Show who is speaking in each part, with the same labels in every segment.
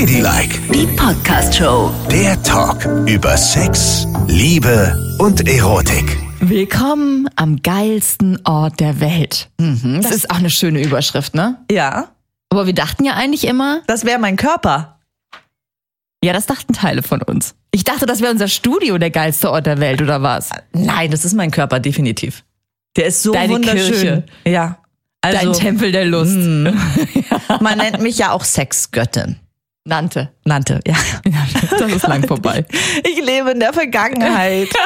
Speaker 1: Ladylike,
Speaker 2: Die Podcast-Show.
Speaker 1: der Talk über Sex, Liebe und Erotik.
Speaker 3: Willkommen am geilsten Ort der Welt. Mhm, das, ist auch eine schöne Überschrift, ne?
Speaker 4: Ja,
Speaker 3: Aber wir dachten ja eigentlich immer,
Speaker 4: das wäre mein Körper.
Speaker 3: ja, das dachten Teile von uns. Ich dachte, das wäre unser Studio der geilste Ort der Welt, oder was?
Speaker 4: Nein, das ist mein Körper, definitiv. Der ist so
Speaker 3: Deine
Speaker 4: wunderschön.
Speaker 3: Kirche.
Speaker 4: Ja.
Speaker 3: Dein
Speaker 4: Also,
Speaker 3: Tempel der Lust.
Speaker 4: man nennt mich ja auch Sexgöttin.
Speaker 3: Nannte.
Speaker 4: Nannte, ja.
Speaker 3: Das ist lang vorbei.
Speaker 4: Ich lebe in der Vergangenheit.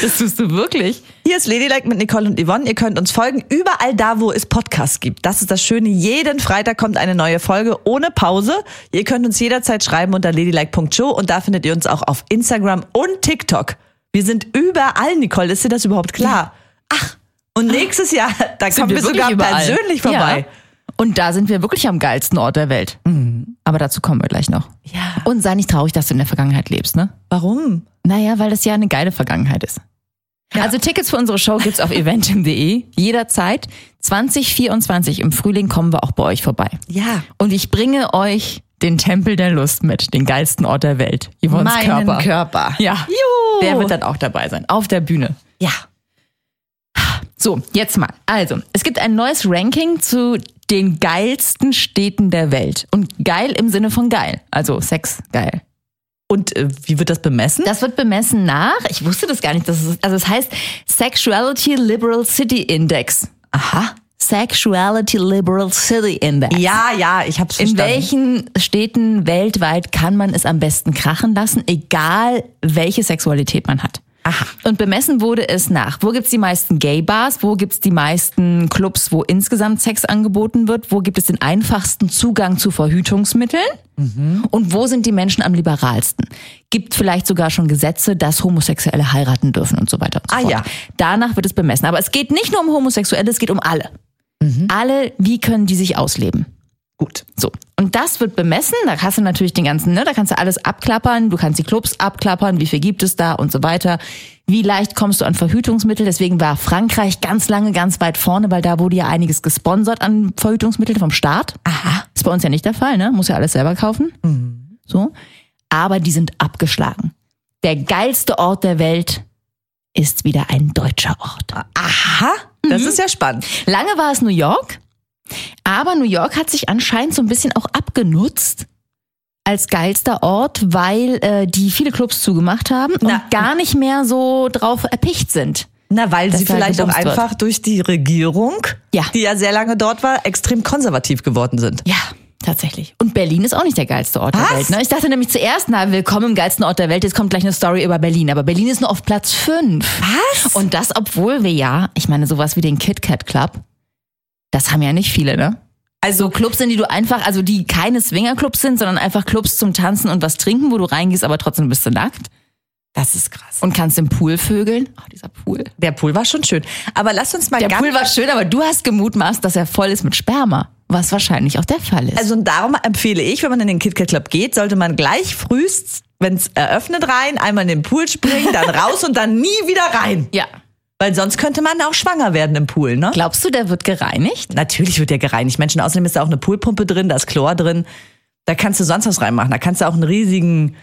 Speaker 3: Das tust du wirklich.
Speaker 4: Hier ist Ladylike mit Nicole und Yvonne. Ihr könnt uns folgen überall da, wo es Podcasts gibt. Das ist das Schöne. Jeden Freitag kommt eine neue Folge ohne Pause. Ihr könnt uns jederzeit schreiben unter ladylike.show und da findet ihr uns auch auf Instagram und TikTok. Wir sind überall, Nicole. Ist dir das überhaupt klar? Ach, und nächstes Jahr, da
Speaker 3: Sind
Speaker 4: kommen wir
Speaker 3: wirklich
Speaker 4: sogar
Speaker 3: überall.
Speaker 4: persönlich vorbei.
Speaker 3: Ja. Und da sind wir wirklich am geilsten Ort der Welt. Aber dazu kommen wir gleich noch.
Speaker 4: Ja.
Speaker 3: Und sei nicht traurig, dass du in der Vergangenheit lebst, ne?
Speaker 4: Warum?
Speaker 3: Naja, weil das ja eine geile Vergangenheit ist. Also Tickets für unsere Show gibt's auf eventim.de jederzeit. 2024 im Frühling kommen wir auch bei euch vorbei.
Speaker 4: Ja.
Speaker 3: Und ich bringe euch den Tempel der Lust mit, den geilsten Ort der Welt. Yvonne's
Speaker 4: Meinen
Speaker 3: Körper.
Speaker 4: Körper.
Speaker 3: Ja.
Speaker 4: Juhu.
Speaker 3: Der wird dann auch dabei sein. Auf der Bühne.
Speaker 4: Ja.
Speaker 3: So, jetzt mal. Also, es gibt ein neues Ranking zu den geilsten Städten der Welt. Und geil im Sinne von geil. Also Sex geil.
Speaker 4: Und äh, wie wird das bemessen?
Speaker 3: Das wird bemessen nach, ich wusste das gar nicht, dass es, also es heißt Sexuality Liberal City Index.
Speaker 4: Aha.
Speaker 3: Sexuality Liberal City Index.
Speaker 4: Ja, ja, ich hab's
Speaker 3: In
Speaker 4: verstanden.
Speaker 3: welchen Städten weltweit kann man es am besten krachen lassen, egal welche Sexualität man hat?
Speaker 4: Aha.
Speaker 3: Und bemessen wurde es nach, wo gibt's die meisten Gay-Bars, wo gibt's die meisten Clubs, wo insgesamt Sex angeboten wird, wo gibt es den einfachsten Zugang zu Verhütungsmitteln und wo sind die Menschen am liberalsten? Gibt vielleicht sogar schon Gesetze, dass Homosexuelle heiraten dürfen und so weiter und so
Speaker 4: Ah,
Speaker 3: fort.
Speaker 4: ja.
Speaker 3: Danach wird es bemessen. Aber es geht nicht nur um Homosexuelle, es geht um alle. Alle, wie können die sich ausleben?
Speaker 4: Gut.
Speaker 3: So. Und das wird bemessen. Da hast du natürlich den ganzen, ne, da kannst du alles abklappern. Du kannst die Clubs abklappern. Wie viel gibt es da und so weiter. Wie leicht kommst du an Verhütungsmittel? Deswegen war Frankreich ganz lange ganz weit vorne, weil da wurde ja einiges gesponsert an Verhütungsmitteln vom Staat. Aha. Ist bei uns ja nicht der Fall, ne? Muss ja alles selber kaufen. So. Aber die sind abgeschlagen. Der geilste Ort der Welt ist wieder ein deutscher Ort.
Speaker 4: Aha. Das ist ja spannend.
Speaker 3: Lange war es New York, aber New York hat sich anscheinend so ein bisschen auch abgenutzt als geilster Ort, weil äh, die viele Clubs zugemacht haben
Speaker 4: Na.
Speaker 3: und gar nicht mehr so drauf erpicht sind.
Speaker 4: Na, weil sie vielleicht auch
Speaker 3: gebumst wird.
Speaker 4: einfach durch die Regierung,
Speaker 3: Ja.
Speaker 4: die ja sehr lange dort war, extrem konservativ geworden sind.
Speaker 3: Ja, tatsächlich. Und Berlin ist auch nicht der geilste Ort
Speaker 4: Was?
Speaker 3: der Welt. Ne? Ich dachte nämlich zuerst, na, willkommen im geilsten Ort der Welt. Jetzt kommt gleich eine Story über Berlin. Aber Berlin ist nur auf Platz 5.
Speaker 4: Was?
Speaker 3: Und das, obwohl wir ja, ich meine, sowas wie den Kit Kat Club, das haben ja nicht viele, ne? Also Clubs sind, die du einfach, also die keine Swingerclubs sind, sondern einfach Clubs zum Tanzen und was trinken, wo du reingehst, aber trotzdem bist du nackt
Speaker 4: Das ist krass.
Speaker 3: und kannst im Pool vögeln. Oh, dieser Pool.
Speaker 4: Der Pool war schon schön. Aber lass uns mal
Speaker 3: Der Pool war schön, aber du hast gemutmaßt, dass er voll ist mit Sperma, was wahrscheinlich auch der Fall ist.
Speaker 4: Also und darum empfehle ich, wenn man in den KitKat Club geht, sollte man gleich frühst, wenn es eröffnet rein, einmal in den Pool springen, dann raus und dann nie wieder rein.
Speaker 3: ja.
Speaker 4: Weil sonst könnte man auch schwanger werden im Pool, ne?
Speaker 3: Glaubst du, der wird gereinigt?
Speaker 4: Natürlich wird der gereinigt. Menschen, außerdem ist da auch eine Poolpumpe drin, da ist Chlor drin. Da kannst du sonst was reinmachen. Da kannst du auch einen riesigen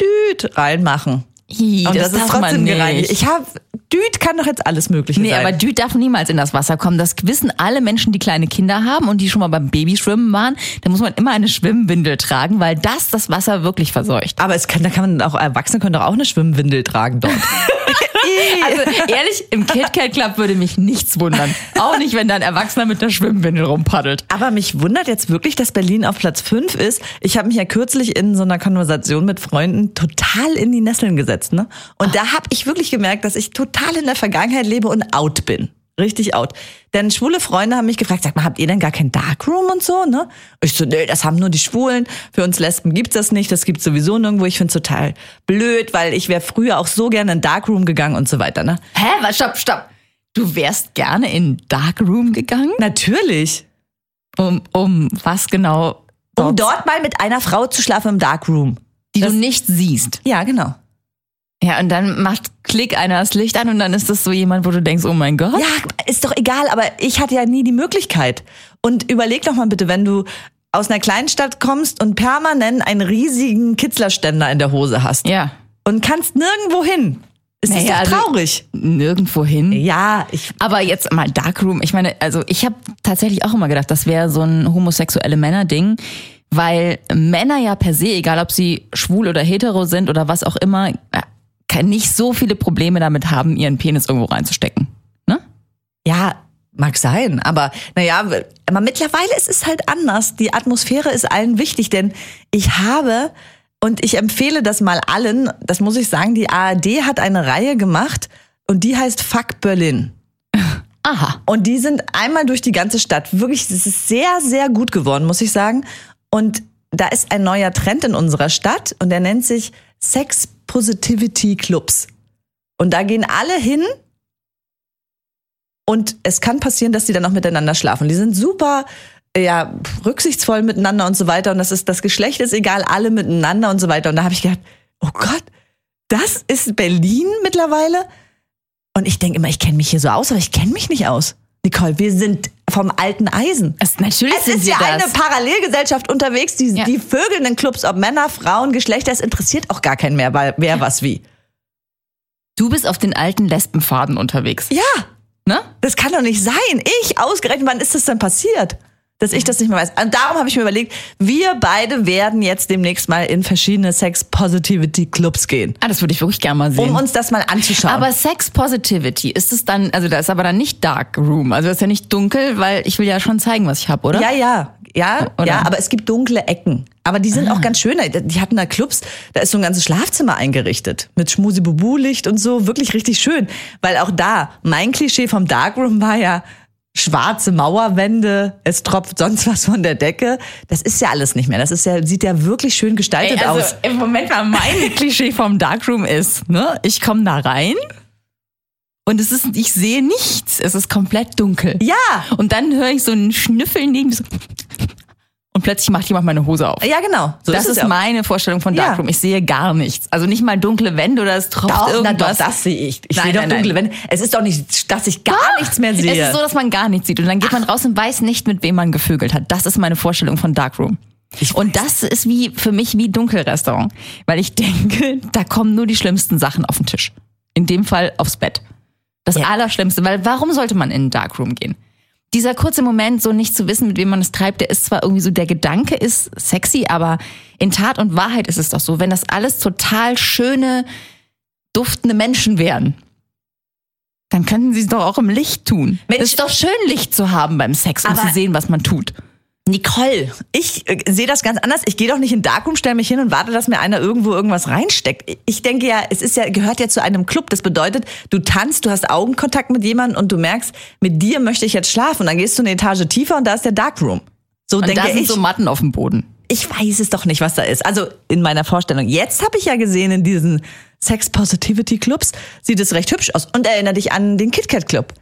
Speaker 4: Düt reinmachen.
Speaker 3: Hi,
Speaker 4: Und das, ist
Speaker 3: darf man
Speaker 4: trotzdem gereinigt. Ich habe Düt kann doch jetzt alles Mögliche
Speaker 3: Nee,
Speaker 4: sein.
Speaker 3: aber Düt darf niemals in das Wasser kommen. Das wissen alle Menschen, die kleine Kinder haben und die schon mal beim Babyschwimmen waren. Da muss man immer eine Schwimmwindel tragen, weil das das Wasser wirklich verseucht.
Speaker 4: aber es kann, da kann man auch Erwachsene können doch auch eine Schwimmwindel tragen dort.
Speaker 3: Also ehrlich, im KitKat Club würde mich nichts wundern. Auch nicht, wenn da ein Erwachsener mit einer Schwimmwindel rumpaddelt.
Speaker 4: Aber mich wundert jetzt wirklich, dass Berlin auf Platz 5 ist. Ich habe mich ja kürzlich in so einer Konversation mit Freunden total in die Nesseln gesetzt. Ne? Und da habe ich wirklich gemerkt, dass ich total in der Vergangenheit lebe und out bin. Richtig out. Denn schwule Freunde haben mich gefragt, sag mal, habt ihr denn gar kein Darkroom und so, ne? Ich so, nee, das haben nur die Schwulen. Für uns Lesben gibt's das nicht. Das gibt's sowieso nirgendwo. Ich find's total blöd, weil ich wäre früher auch so gerne in Darkroom gegangen und so weiter, ne?
Speaker 3: Hä? Was? Stopp, stopp. Du wärst gerne in Darkroom gegangen?
Speaker 4: Natürlich.
Speaker 3: Um, um was genau?
Speaker 4: Um dort mal mit einer Frau zu schlafen im Darkroom.
Speaker 3: die
Speaker 4: das-
Speaker 3: du nicht siehst.
Speaker 4: Ja, genau.
Speaker 3: Ja, und dann macht Klick einer das Licht an und dann ist das so jemand, wo du denkst, oh mein Gott.
Speaker 4: Ja, ist doch egal, aber ich hatte ja nie die Möglichkeit. Und überleg doch mal bitte, wenn du aus einer Kleinstadt kommst und permanent einen riesigen Kitzlerständer in der Hose hast
Speaker 3: Ja.
Speaker 4: und kannst nirgendwo hin. Ist das
Speaker 3: Naja,
Speaker 4: doch
Speaker 3: also-
Speaker 4: traurig?
Speaker 3: Nirgendwo hin.
Speaker 4: Ja, ich
Speaker 3: Aber jetzt mal Darkroom. Ich meine, also ich habe tatsächlich auch immer gedacht, das wäre so ein homosexuelle Männer-Ding, weil Männer ja per se, egal ob sie schwul oder hetero sind oder was auch immer, nicht so viele Probleme damit haben, ihren Penis irgendwo reinzustecken. Ne?
Speaker 4: Ja, mag sein, aber naja, aber mittlerweile ist es halt anders. Die Atmosphäre ist allen wichtig, denn ich habe, und ich empfehle das mal allen, das muss ich sagen, die ARD hat eine Reihe gemacht und die heißt Fuck Berlin.
Speaker 3: Aha.
Speaker 4: Und die sind einmal durch die ganze Stadt. Wirklich, das ist sehr, sehr gut geworden, muss ich sagen. Und da ist ein neuer Trend in unserer Stadt und der nennt sich Sex Positivity Clubs. Und da gehen alle hin und es kann passieren, dass die dann auch miteinander schlafen. Die sind super ja, rücksichtsvoll miteinander und so weiter. Und das ist, das Geschlecht ist egal, alle miteinander und so weiter. Und da habe ich gedacht, oh Gott, das ist Berlin mittlerweile? Und ich denke immer, ich kenne mich hier so aus, aber ich kenne mich nicht aus. Nicole, wir sind vom alten Eisen.
Speaker 3: Es, natürlich
Speaker 4: Es ist ja eine Parallelgesellschaft unterwegs, die,
Speaker 3: Ja.
Speaker 4: die vögelnden Clubs, ob Männer, Frauen, Geschlechter, es interessiert auch gar keinen mehr, weil wer was wie.
Speaker 3: Du bist auf den alten Lesbenpfaden unterwegs.
Speaker 4: Ja,
Speaker 3: Ne?
Speaker 4: das kann doch nicht sein. Ich ausgerechnet, wann ist das denn passiert? Dass ich das nicht mehr weiß. Und darum habe ich mir überlegt, wir beide werden jetzt demnächst mal in verschiedene Sex-Positivity-Clubs gehen,
Speaker 3: Ah, das würde ich wirklich gerne mal sehen.
Speaker 4: um uns das mal anzuschauen.
Speaker 3: Aber Sex Positivity, ist es dann, also da ist aber dann nicht Dark Room, also das ist ja nicht dunkel, weil ich will ja schon zeigen, was ich habe, oder?
Speaker 4: Ja, ja, ja,
Speaker 3: Oder?
Speaker 4: ja, aber es gibt dunkle Ecken. Aber die sind auch ganz schön. Die hatten da Clubs, da ist so ein ganzes Schlafzimmer eingerichtet. Mit Schmusi-Bubu-Licht und so. Wirklich richtig schön. Weil auch da, mein Klischee vom Darkroom war ja schwarze Mauerwände, es tropft sonst was von der Decke. Das ist ja alles nicht mehr. Das ist ja, sieht ja wirklich schön gestaltet
Speaker 3: Ey, also
Speaker 4: aus.
Speaker 3: im Moment mal mein Klischee vom Darkroom ist, ne? Ich komme da rein und es ist, ich sehe nichts. Es ist komplett dunkel.
Speaker 4: Ja,
Speaker 3: Und dann höre ich so einen Schnüffeln neben mir so und plötzlich macht jemand meine Hose auf.
Speaker 4: ja, genau. So
Speaker 3: das ist
Speaker 4: ja.
Speaker 3: meine Vorstellung von
Speaker 4: Ja.
Speaker 3: Darkroom. Ich sehe gar nichts. Also nicht mal dunkle Wände oder es tropft
Speaker 4: Doch, na
Speaker 3: irgendwas.
Speaker 4: doch, das sehe ich. Ich
Speaker 3: Nein,
Speaker 4: sehe doch
Speaker 3: nein,
Speaker 4: dunkle
Speaker 3: nein.
Speaker 4: Wände. Es ist doch nicht, dass ich gar nichts mehr sehe.
Speaker 3: Es ist so, dass man gar nichts sieht. Und dann geht man raus und weiß nicht, mit wem man gevögelt hat. Das ist meine Vorstellung von Darkroom. Und das ist wie für mich wie Dunkelrestaurant. Weil ich denke, da kommen nur die schlimmsten Sachen auf den Tisch. In dem Fall aufs Bett. Das
Speaker 4: Ja.
Speaker 3: Allerschlimmste. Weil warum sollte man in einen Darkroom gehen? Dieser kurze Moment, so nicht zu wissen, mit wem man es treibt, der ist zwar irgendwie so, der Gedanke ist sexy, aber in Tat und Wahrheit ist es doch so, wenn das alles total schöne, duftende Menschen wären, dann könnten sie es doch auch im Licht tun.
Speaker 4: Mensch.
Speaker 3: es ist doch schön, Licht zu haben beim Sex und zu sehen, was man tut.
Speaker 4: Nicole, ich äh, sehe das ganz anders. Ich gehe doch nicht in Darkroom, stelle mich hin und warte, dass mir einer irgendwo irgendwas reinsteckt. Ich denke ja, es ist ja gehört ja zu einem Club. Das bedeutet, du tanzt, du hast Augenkontakt mit jemandem und du merkst, mit dir möchte ich jetzt schlafen. Und dann gehst du eine Etage tiefer und da ist der Darkroom. So
Speaker 3: Und
Speaker 4: denke
Speaker 3: da sind
Speaker 4: ich.
Speaker 3: so Matten auf dem Boden.
Speaker 4: ich weiß es doch nicht, was da ist. Also in meiner Vorstellung. Jetzt habe ich ja gesehen in diesen Sex Positivity Clubs sieht es recht hübsch aus und erinnere dich an den KitKat Club.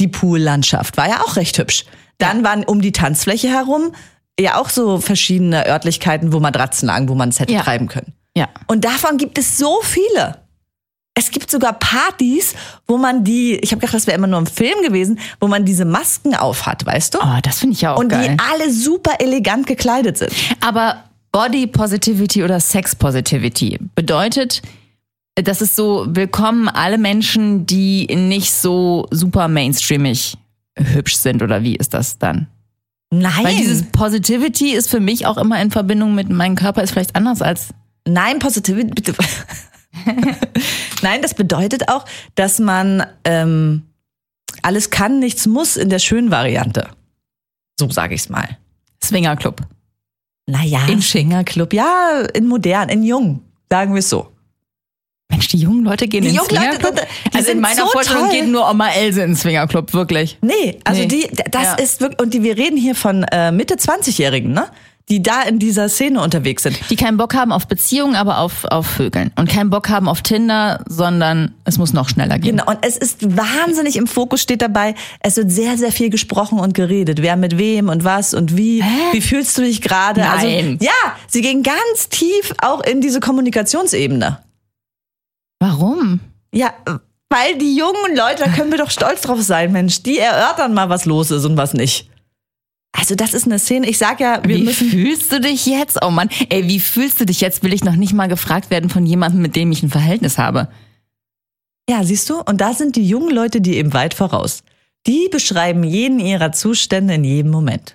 Speaker 4: Die Poollandschaft war ja auch recht hübsch. Dann waren um die Tanzfläche herum ja auch so verschiedene Örtlichkeiten, wo Matratzen lagen, wo man es hätte
Speaker 3: Ja.
Speaker 4: treiben können.
Speaker 3: Ja.
Speaker 4: Und davon gibt es so viele. Es gibt sogar Partys, wo man die, ich habe gedacht, das wäre immer nur im Film gewesen, wo man diese Masken aufhat, weißt du?
Speaker 3: Oh, das finde ich ja auch
Speaker 4: Und
Speaker 3: geil.
Speaker 4: die alle super elegant gekleidet sind.
Speaker 3: Aber Body Positivity oder Sex Positivity bedeutet, das ist so willkommen alle Menschen, die nicht so super mainstreamig hübsch sind oder wie ist das dann?
Speaker 4: Nein.
Speaker 3: Weil dieses Positivity ist für mich auch immer in Verbindung mit meinem Körper ist vielleicht anders als
Speaker 4: Nein, Positivity, bitte. Nein, das bedeutet auch, dass man ähm, alles kann, nichts muss in der schönen Variante. So sage ich's mal.
Speaker 3: Swinger Club.
Speaker 4: Naja,
Speaker 3: In
Speaker 4: in
Speaker 3: schick.
Speaker 4: Club, ja, in modern, in jung, sagen wir es so.
Speaker 3: Mensch, die jungen Leute gehen
Speaker 4: Die
Speaker 3: in den
Speaker 4: jungen Leute,
Speaker 3: Swingerclub.
Speaker 4: die
Speaker 3: Also in meiner
Speaker 4: so
Speaker 3: Vorstellung
Speaker 4: toll.
Speaker 3: geht nur Oma Else in den Swingerclub, wirklich.
Speaker 4: Nee, also
Speaker 3: Nee.
Speaker 4: die, das
Speaker 3: Ja.
Speaker 4: ist wirklich, und die, wir reden hier von äh, Mitte 20-Jährigen, ne? Die da in dieser Szene unterwegs sind.
Speaker 3: Die keinen Bock haben auf Beziehungen, aber auf, auf Vögeln. Und keinen Bock haben auf Tinder, sondern es muss noch schneller gehen.
Speaker 4: Genau, und es ist wahnsinnig im Fokus steht dabei, es wird sehr, sehr viel gesprochen und geredet. Wer mit wem und was und wie. Wie fühlst du dich gerade? Also,
Speaker 3: Nein.
Speaker 4: ja, sie gehen ganz tief auch in diese Kommunikationsebene.
Speaker 3: Warum?
Speaker 4: Ja, weil die jungen Leute, da können wir doch stolz drauf sein, Mensch, die erörtern mal, was los ist und was nicht. Also das ist eine Szene, ich sag ja, wir
Speaker 3: wie
Speaker 4: müssen...
Speaker 3: fühlst du dich jetzt? Oh Mann, ey, wie fühlst du dich jetzt? Will ich noch nicht mal gefragt werden von jemandem, mit dem ich ein Verhältnis habe.
Speaker 4: Ja, siehst du? Und da sind die jungen Leute, die eben weit voraus. Die beschreiben jeden ihrer Zustände in jedem Moment.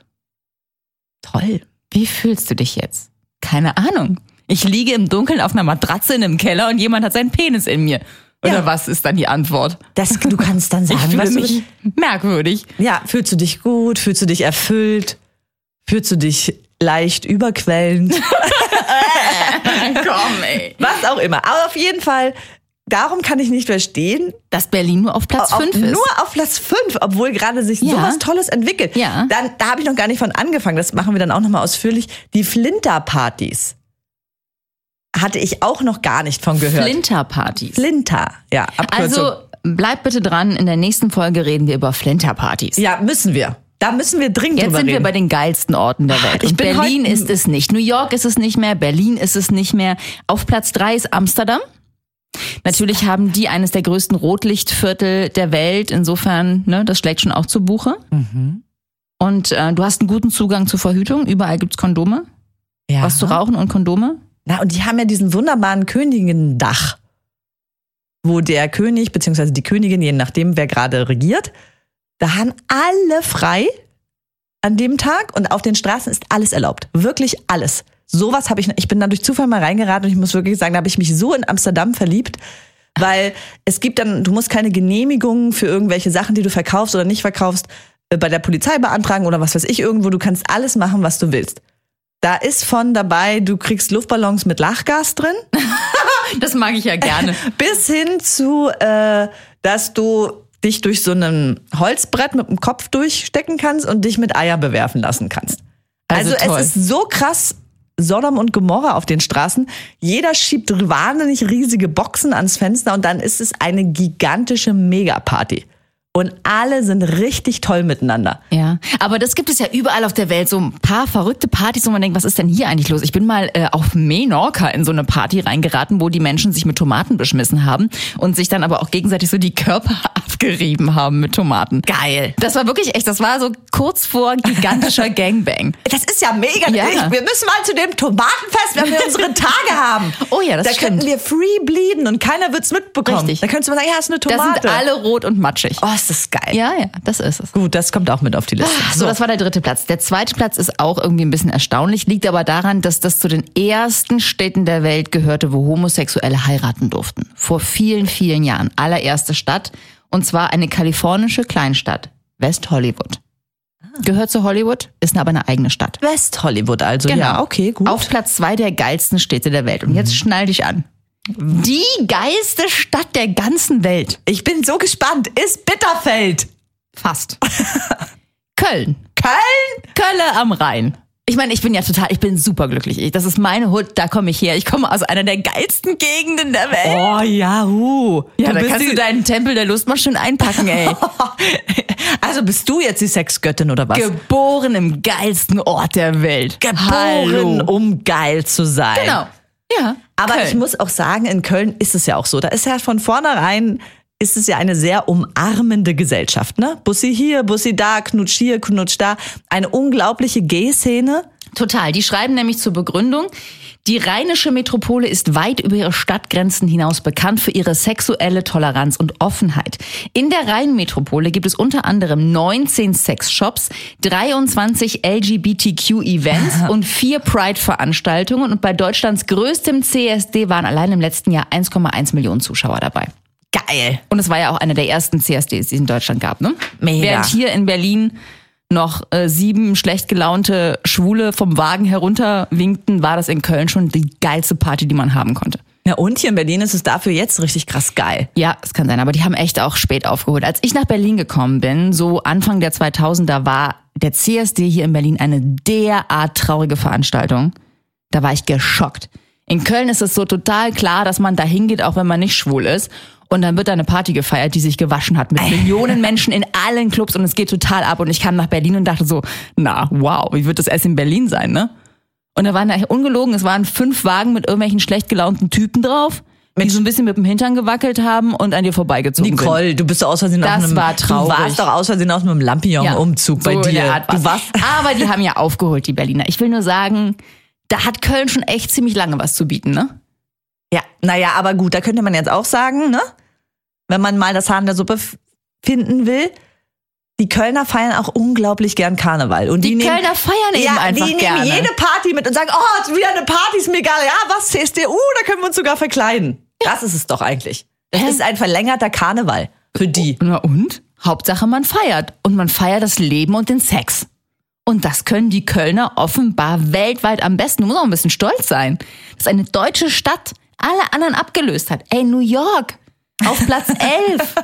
Speaker 3: Toll. Wie fühlst du dich jetzt? Keine Ahnung. Ich liege im Dunkeln auf einer Matratze in einem Keller und jemand hat seinen Penis in mir. Oder
Speaker 4: Ja.
Speaker 3: was ist dann die Antwort?
Speaker 4: Das, du kannst dann
Speaker 3: Ich
Speaker 4: sagen,
Speaker 3: fühle
Speaker 4: was
Speaker 3: mich merkwürdig.
Speaker 4: Ja, fühlst du dich gut? Fühlst du dich erfüllt? Fühlst du dich leicht überquellend?
Speaker 3: Komm, ey.
Speaker 4: was auch immer. Aber auf jeden Fall, darum kann ich nicht verstehen,
Speaker 3: Dass Berlin nur auf Platz
Speaker 4: auf,
Speaker 3: 5 ist.
Speaker 4: nur auf Platz 5, obwohl gerade sich
Speaker 3: Ja.
Speaker 4: sowas Tolles entwickelt.
Speaker 3: Ja.
Speaker 4: Dann, da habe ich noch gar nicht von angefangen. Das machen wir dann auch nochmal ausführlich. Die Flinter-Partys. Hatte ich auch noch gar nicht von gehört.
Speaker 3: Flinterpartys.
Speaker 4: Flinter, ja, Abkürzung.
Speaker 3: Also bleib bitte dran, in der nächsten Folge reden wir über Flinterpartys.
Speaker 4: ja, müssen wir. Da müssen wir dringend
Speaker 3: Jetzt sind wir
Speaker 4: reden.
Speaker 3: bei den geilsten Orten der Welt.
Speaker 4: Ich
Speaker 3: Und Berlin ist es nicht. New York ist es nicht mehr. Berlin ist es nicht mehr. Auf Platz drei ist Amsterdam. Natürlich haben die eines der größten Rotlichtviertel der Welt. Insofern, ne, das schlägt schon auch zu Buche.
Speaker 4: Mhm.
Speaker 3: Und äh, du hast einen guten Zugang zur Verhütung. Überall gibt's Kondome.
Speaker 4: ja.
Speaker 3: Was zu rauchen und Kondome.
Speaker 4: Na, und die haben ja diesen wunderbaren Königendach, wo der König bzw. die Königin, je nachdem, wer gerade regiert, da haben alle frei an dem Tag und auf den Straßen ist alles erlaubt. Wirklich alles. Sowas habe ich, ich bin da durch Zufall mal reingeraten und ich muss wirklich sagen, da habe ich mich so in Amsterdam verliebt, weil es gibt dann, du musst keine Genehmigung für irgendwelche Sachen, die du verkaufst oder nicht verkaufst, äh, bei der Polizei beantragen oder was weiß ich irgendwo. Du kannst alles machen, was du willst. Da ist von dabei, du kriegst Luftballons mit Lachgas drin,
Speaker 3: Das mag ich ja gerne.
Speaker 4: bis hin zu, äh, dass du dich durch so ein Holzbrett mit dem Kopf durchstecken kannst und dich mit Eier bewerfen lassen kannst.
Speaker 3: Also
Speaker 4: Also, es ist so krass Sodom und Gomorra auf den Straßen. Jeder schiebt wahnsinnig riesige Boxen ans Fenster und dann ist es eine gigantische Megaparty. Und alle sind richtig toll miteinander.
Speaker 3: Ja, aber das gibt es ja überall auf der Welt, so ein paar verrückte Partys, wo man denkt, was ist denn hier eigentlich los? Ich bin mal äh, auf Menorca in so eine Party reingeraten, wo die Menschen sich mit Tomaten beschmissen haben und sich dann aber auch gegenseitig so die Körper abgerieben haben mit Tomaten.
Speaker 4: Geil.
Speaker 3: Das war wirklich echt, das war so kurz vor gigantischer Gangbang.
Speaker 4: Das ist ja mega.
Speaker 3: Ja.
Speaker 4: Ich, wir müssen mal zu dem Tomatenfest, wenn wir unsere Tage haben.
Speaker 3: Oh ja, das
Speaker 4: Da
Speaker 3: stimmt.
Speaker 4: könnten wir free bleeden und keiner wird's mitbekommen.
Speaker 3: Richtig.
Speaker 4: Da könntest du mal sagen, ja, ist eine
Speaker 3: Da
Speaker 4: Tomate.
Speaker 3: sind alle rot und matschig.
Speaker 4: oh, ist das geil.
Speaker 3: Ja, ja, das ist es.
Speaker 4: Gut, das kommt auch mit auf die Liste.
Speaker 3: So, das war der dritte Platz. Der zweite Platz ist auch irgendwie ein bisschen erstaunlich, liegt aber daran, dass das zu den ersten Städten der Welt gehörte, wo Homosexuelle heiraten durften. Vor vielen, vielen Jahren. Allererste Stadt. Und zwar eine kalifornische Kleinstadt. West Hollywood. Gehört zu Hollywood, ist aber eine eigene Stadt.
Speaker 4: West Hollywood also. Ja, okay, gut.
Speaker 3: Auf Platz zwei der geilsten Städte der Welt. Und jetzt schnall dich an. Die geilste Stadt der ganzen Welt.
Speaker 4: ich bin so gespannt. Ist Bitterfeld.
Speaker 3: Fast. Köln.
Speaker 4: Köln?
Speaker 3: Kölle am Rhein. Ich meine, ich bin ja total, ich bin super glücklich. Ich- Das ist meine Hut, da komme ich her. Ich komme aus einer der geilsten Gegenden der Welt.
Speaker 4: Oh ja, hu.
Speaker 3: ja, da kannst du deinen Tempel der Lust mal schön einpacken, ey.
Speaker 4: Also bist du jetzt die Sexgöttin oder was?
Speaker 3: Geboren im geilsten Ort der Welt.
Speaker 4: Geboren,
Speaker 3: Hallo.
Speaker 4: um geil zu sein.
Speaker 3: Genau. Ja.
Speaker 4: Aber
Speaker 3: Köln.
Speaker 4: ich muss auch sagen, in Köln ist es ja auch so. Da ist ja von vornherein ist es ja eine sehr umarmende Gesellschaft, ne? Bussi hier, Bussi da, Knutsch hier, Knutsch da. Eine unglaubliche Gay-Szene.
Speaker 3: Total. Die schreiben nämlich zur Begründung, die rheinische Metropole ist weit über ihre Stadtgrenzen hinaus bekannt für ihre sexuelle Toleranz und Offenheit. In der Rheinmetropole gibt es unter anderem 19 Sexshops, 23 LGBTQ-Events und vier Pride-Veranstaltungen. Und bei Deutschlands größtem CSD waren allein im letzten Jahr 1,1 Millionen Zuschauer dabei.
Speaker 4: Geil.
Speaker 3: Und es war ja auch einer der ersten CSDs, die es in Deutschland gab, ne?
Speaker 4: Mega.
Speaker 3: Während hier in Berlin noch äh, sieben schlecht gelaunte Schwule vom Wagen herunter winkten, war das in Köln schon die geilste Party, die man haben konnte.
Speaker 4: Ja, und hier in Berlin ist es dafür jetzt richtig krass geil.
Speaker 3: Ja, es kann sein, aber die haben echt auch spät aufgeholt. Als ich nach Berlin gekommen bin, so Anfang der 2000er, war der CSD hier in Berlin eine derart traurige Veranstaltung. Da war ich geschockt. In Köln ist es so total klar, dass man da hingeht, auch wenn man nicht schwul ist. Und dann wird da eine Party gefeiert, die sich gewaschen hat mit Millionen Menschen in allen Clubs und es geht total ab. Und ich kam nach Berlin und dachte so, na wow, wie wird das erst in Berlin sein, ne? Und da waren da ungelogen, es waren fünf Wagen mit irgendwelchen schlecht gelaunten Typen drauf, die so ein bisschen mit dem Hintern gewackelt haben und an dir vorbeigezogen sind.
Speaker 4: Nicole, du bist aus Versehen
Speaker 3: Das
Speaker 4: auf einem,
Speaker 3: war traurig.
Speaker 4: Du warst doch aus Versehen auf einem Lampion-Umzug bei
Speaker 3: so
Speaker 4: dir. Du
Speaker 3: war's.
Speaker 4: warst,
Speaker 3: Aber die haben ja aufgeholt, die Berliner. Ich will nur sagen, da hat Köln schon echt ziemlich lange was zu bieten, ne?
Speaker 4: Ja, naja, aber gut, da könnte man jetzt auch sagen, ne? Wenn man mal das Haar in der Suppe finden will, die Kölner feiern auch unglaublich gern Karneval. Und die,
Speaker 3: Die
Speaker 4: nehmen,
Speaker 3: Kölner feiern eben
Speaker 4: ja,
Speaker 3: einfach
Speaker 4: die
Speaker 3: gerne.
Speaker 4: nehmen jede Party mit und sagen, oh, ist wieder eine Party, ist mir egal. Ja, was, CSDU, da können wir uns sogar verkleiden. Das ist es doch eigentlich. Das
Speaker 3: Hä?
Speaker 4: ist ein verlängerter Karneval für die.
Speaker 3: Na und? Hauptsache man feiert. Und man feiert das Leben und den Sex. Und das können die Kölner offenbar weltweit am besten. Du musst auch ein bisschen stolz sein, dass eine deutsche Stadt alle anderen abgelöst hat. Ey, New York auf Platz 11.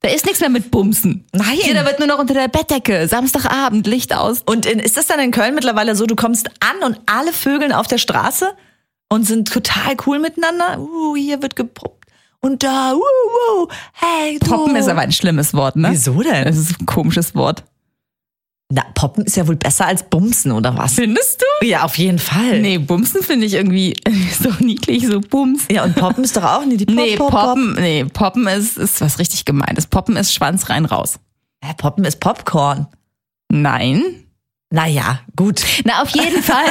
Speaker 3: Da ist nichts mehr mit Bumsen.
Speaker 4: Nein.
Speaker 3: Jeder wird nur noch unter der Bettdecke. Samstagabend, Licht aus.
Speaker 4: Und in, ist das dann in Köln mittlerweile so, du kommst an und alle Vögeln auf der Straße und sind total cool miteinander? Uh, hier wird gepoppt. Und da, uh, uh, hey, du.
Speaker 3: Poppen ist aber ein schlimmes Wort, ne?
Speaker 4: Wieso denn?
Speaker 3: Das ist ein komisches Wort.
Speaker 4: Na, Poppen ist ja wohl besser als Bumsen, oder was?
Speaker 3: Findest du?
Speaker 4: Ja, auf jeden Fall.
Speaker 3: Nee, Bumsen finde ich irgendwie so niedlich, so Bums.
Speaker 4: Ja, und Poppen ist doch auch nicht die Pop,
Speaker 3: Nee,
Speaker 4: Pop, Pop.
Speaker 3: Poppen, nee, Poppen ist, ist was richtig gemeines. Poppen ist Schwanz rein raus.
Speaker 4: Hä, Poppen ist Popcorn.
Speaker 3: Nein.
Speaker 4: Naja, gut.
Speaker 3: Na, auf jeden Fall.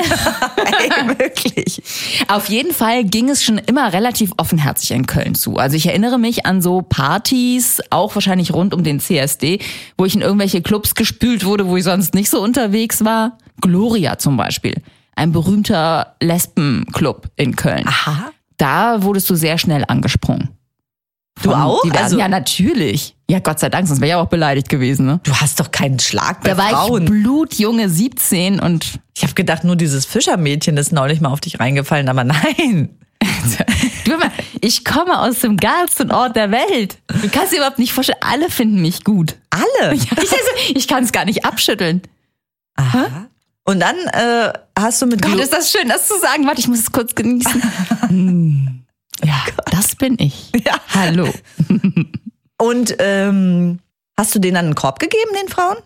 Speaker 4: Ey, wirklich.
Speaker 3: auf jeden Fall ging es schon immer relativ offenherzig in Köln zu. Also ich erinnere mich an so Partys, auch wahrscheinlich rund um den CSD, wo ich in irgendwelche Clubs gespült wurde, wo ich sonst nicht so unterwegs war. Gloria zum Beispiel. Ein berühmter Lesbenclub in Köln.
Speaker 4: Aha.
Speaker 3: Da wurdest du sehr schnell angesprungen.
Speaker 4: Du auch?
Speaker 3: diversen-
Speaker 4: Also-
Speaker 3: ja, natürlich. Ja, Gott sei Dank, sonst wäre ich auch beleidigt gewesen. Ne?
Speaker 4: Du hast doch keinen Schlag bei
Speaker 3: Da war
Speaker 4: Frauen.
Speaker 3: ich blutjunge 17 und
Speaker 4: Ich habe gedacht, nur dieses Fischermädchen ist neulich mal auf dich reingefallen, aber nein.
Speaker 3: du, mal, ich komme aus dem geilsten Ort der Welt. Du kannst dir überhaupt nicht vorstellen, alle finden mich gut.
Speaker 4: Alle.
Speaker 3: Ich, also, ich kann es gar nicht abschütteln.
Speaker 4: Aha. Und dann äh, hast du mit
Speaker 3: Gott,
Speaker 4: Glo
Speaker 3: ist das schön, das zu sagen. Warte, ich muss es kurz genießen. Ja, das bin ich.
Speaker 4: Ja.
Speaker 3: Hallo.
Speaker 4: und ähm, hast du denen dann einen Korb gegeben, den Frauen?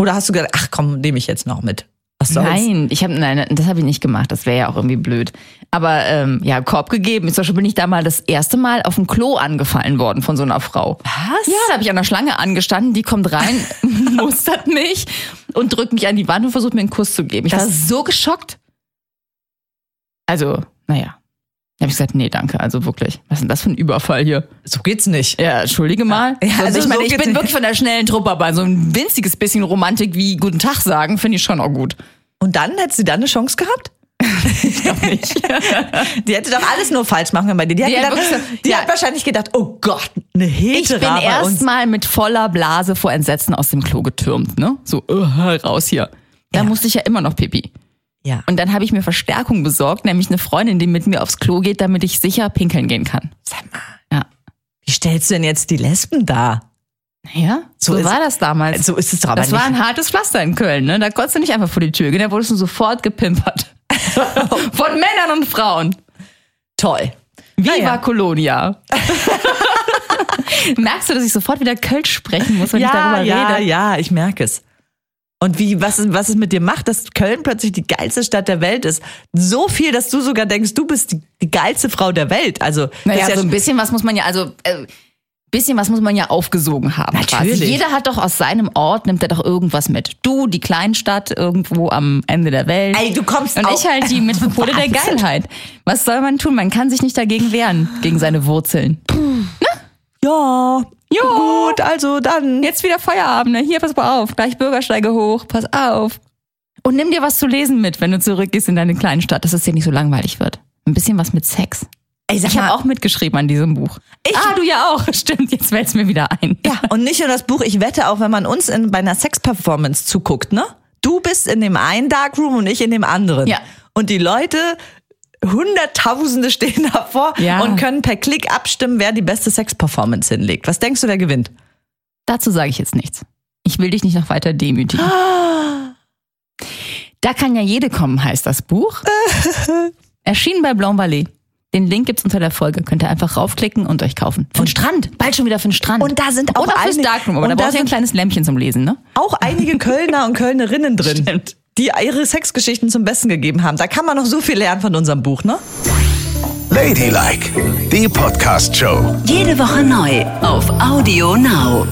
Speaker 4: Oder hast du gedacht, ach komm, nehme ich jetzt noch mit? Was soll's?
Speaker 3: Nein, ich habe nein, das habe ich nicht gemacht. Das wäre ja auch irgendwie blöd. Aber ähm, ja, Korb gegeben. Zum Beispiel bin ich da mal das erste Mal auf dem Klo angefallen worden von so einer Frau.
Speaker 4: Was?
Speaker 3: Ja, da habe ich an der Schlange angestanden. Die kommt rein, mustert mich und drückt mich an die Wand und versucht mir einen Kuss zu geben. Ich war
Speaker 4: Das-
Speaker 3: so geschockt. Also, naja. Da habe ich gesagt, nee, danke. Also wirklich. Was ist denn das für ein Überfall hier?
Speaker 4: So geht's nicht.
Speaker 3: Ja, entschuldige mal.
Speaker 4: Ja,
Speaker 3: also,
Speaker 4: also
Speaker 3: ich meine,
Speaker 4: so
Speaker 3: ich bin
Speaker 4: nicht.
Speaker 3: wirklich von der schnellen Truppe, aber so ein winziges bisschen Romantik wie Guten Tag sagen, finde ich schon auch gut.
Speaker 4: Und dann hätte sie dann eine Chance gehabt?
Speaker 3: Ich glaube nicht.
Speaker 4: Die hätte doch alles nur falsch machen können bei dir. Die, hat,
Speaker 3: Die hat
Speaker 4: gedacht,
Speaker 3: wirklich so-
Speaker 4: die
Speaker 3: ja.
Speaker 4: hat wahrscheinlich gedacht, oh Gott, eine
Speaker 3: Ich
Speaker 4: Hetera
Speaker 3: bin
Speaker 4: bei uns.
Speaker 3: erstmal mit voller Blase vor Entsetzen aus dem Klo getürmt, ne? So, uh, raus hier. Da
Speaker 4: Ja.
Speaker 3: musste ich ja immer noch pipi.
Speaker 4: Ja.
Speaker 3: Und dann habe ich mir Verstärkung besorgt, nämlich eine Freundin, die mit mir aufs Klo geht, damit ich sicher pinkeln gehen kann.
Speaker 4: Sag mal,
Speaker 3: Ja.
Speaker 4: wie stellst du denn jetzt die Lesben dar?
Speaker 3: Ja, so,
Speaker 4: So ist-
Speaker 3: war das damals.
Speaker 4: So ist es doch aber
Speaker 3: das
Speaker 4: nicht.
Speaker 3: war ein hartes Pflaster in Köln, ne? Da konntest du nicht einfach vor die Tür gehen, da wurdest du sofort gepimpert. Von Männern und Frauen.
Speaker 4: Toll.
Speaker 3: Viva
Speaker 4: Naja.
Speaker 3: Colonia. Merkst du, dass ich sofort wieder Kölsch sprechen muss, wenn ich
Speaker 4: Ja,
Speaker 3: darüber
Speaker 4: ja,
Speaker 3: rede?
Speaker 4: ja, ich merke es. Und wie, was, es- was es mit dir macht, dass Köln plötzlich die geilste Stadt der Welt ist. So viel, dass du sogar denkst, du bist die, die geilste Frau der Welt. Also,
Speaker 3: Naja,
Speaker 4: ist ja
Speaker 3: so ein bisschen was muss man ja, also äh, bisschen was muss man ja aufgesogen haben.
Speaker 4: Natürlich.
Speaker 3: Quasi. Jeder hat doch aus seinem Ort, nimmt er doch irgendwas mit. Du, die Kleinstadt irgendwo am Ende der Welt.
Speaker 4: Ey, du kommst
Speaker 3: Und ich halt die Metropole der. Geilheit. Was soll man tun? Man kann sich nicht dagegen wehren, gegen seine Wurzeln.
Speaker 4: Ja,
Speaker 3: Ja.
Speaker 4: gut, also dann.
Speaker 3: Jetzt wieder Feierabend, ne? Hier, pass mal auf. Gleich Bürgersteige hoch, pass auf. Und nimm dir was zu lesen mit, wenn du zurückgehst in deine kleine Stadt, dass es dir nicht so langweilig wird. Ein bisschen was mit Sex.
Speaker 4: Ey,
Speaker 3: Ich habe auch mitgeschrieben an diesem Buch.
Speaker 4: Ich-
Speaker 3: ah, du ja auch. Stimmt, jetzt fällt's mir wieder ein.
Speaker 4: Ja, und nicht nur das Buch, ich wette auch, wenn man uns in, bei einer Sex-Performance zuguckt, ne? Du bist in dem einen Darkroom und ich in dem anderen.
Speaker 3: Ja.
Speaker 4: Und die Leute, Hunderttausende stehen davor
Speaker 3: Ja.
Speaker 4: und können per Klick abstimmen, wer die beste Sex-Performance hinlegt. Was denkst du, wer gewinnt?
Speaker 3: Dazu sage ich jetzt nichts. Ich will dich nicht noch weiter demütigen. Da kann ja jede kommen, heißt das Buch. Erschienen bei Blanc Ballet. Den Link gibt's unter der Folge. Könnt ihr einfach raufklicken und euch kaufen. Für den Strand. Bald schon wieder für den Strand.
Speaker 4: Und da sind auch
Speaker 3: Oder fürs
Speaker 4: einige-
Speaker 3: Darkroom. Aber
Speaker 4: und
Speaker 3: da braucht ihr ein kleines Lämpchen zum Lesen, ne?
Speaker 4: Auch einige Kölner und Kölnerinnen drin,
Speaker 3: Stimmt
Speaker 4: die ihre Sexgeschichten zum Besten gegeben haben. Da kann man noch so viel lernen von unserem Buch, ne?
Speaker 1: Ladylike, die Podcast-Show.
Speaker 2: Jede Woche neu auf Audio Now.